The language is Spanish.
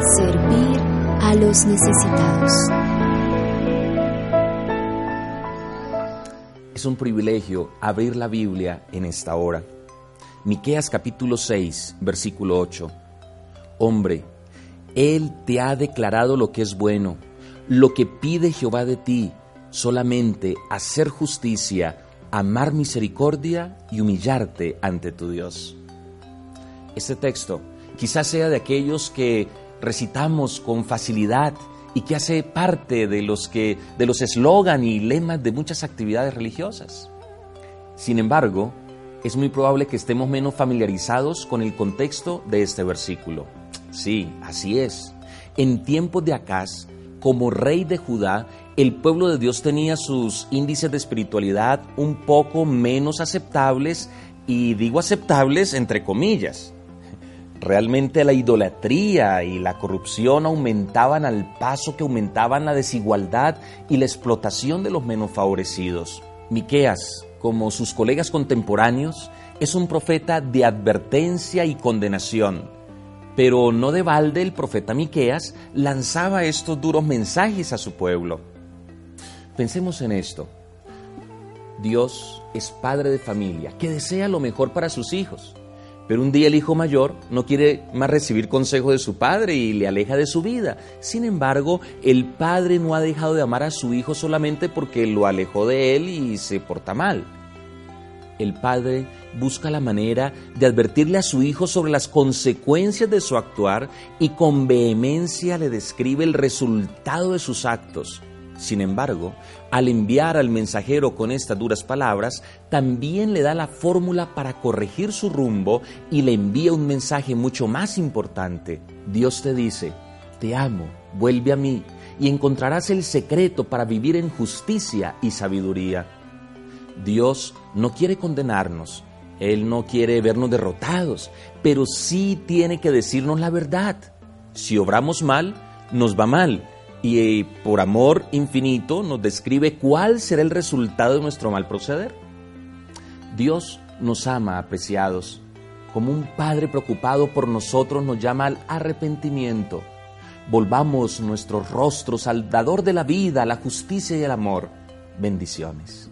Servir a los necesitados. Es un privilegio abrir la Biblia en esta hora. Miqueas capítulo 6, versículo 8. Hombre, Él te ha declarado lo que es bueno, lo que pide Jehová de ti, solamente hacer justicia, amar misericordia y humillarte ante tu Dios. Este texto quizás sea de aquellos que recitamos con facilidad y que hace parte de los que de los eslogan y lemas de muchas actividades religiosas. Sin embargo, es muy probable que estemos menos familiarizados con el contexto de este versículo. Sí, así es. En tiempos de Acaz, como rey de Judá, el pueblo de Dios tenía sus índices de espiritualidad un poco menos aceptables y digo aceptables entre comillas. Realmente la idolatría y la corrupción aumentaban al paso que aumentaban la desigualdad y la explotación de los menos favorecidos. Miqueas, como sus colegas contemporáneos, es un profeta de advertencia y condenación. Pero no de balde el profeta Miqueas lanzaba estos duros mensajes a su pueblo. Pensemos en esto. Dios es padre de familia que desea lo mejor para sus hijos. Pero un día el hijo mayor no quiere más recibir consejo de su padre y le aleja de su vida. Sin embargo, el padre no ha dejado de amar a su hijo solamente porque lo alejó de él y se porta mal. El padre busca la manera de advertirle a su hijo sobre las consecuencias de su actuar y con vehemencia le describe el resultado de sus actos. Sin embargo, al enviar al mensajero con estas duras palabras, también le da la fórmula para corregir su rumbo y le envía un mensaje mucho más importante. Dios te dice, te amo, vuelve a mí y encontrarás el secreto para vivir en justicia y sabiduría. Dios no quiere condenarnos, Él no quiere vernos derrotados, pero sí tiene que decirnos la verdad. Si obramos mal, nos va mal y por amor infinito nos describe cuál será el resultado de nuestro mal proceder. Dios nos ama, apreciados. Como un Padre preocupado por nosotros nos llama al arrepentimiento. Volvamos nuestros rostros al dador de la vida, la justicia y el amor. Bendiciones.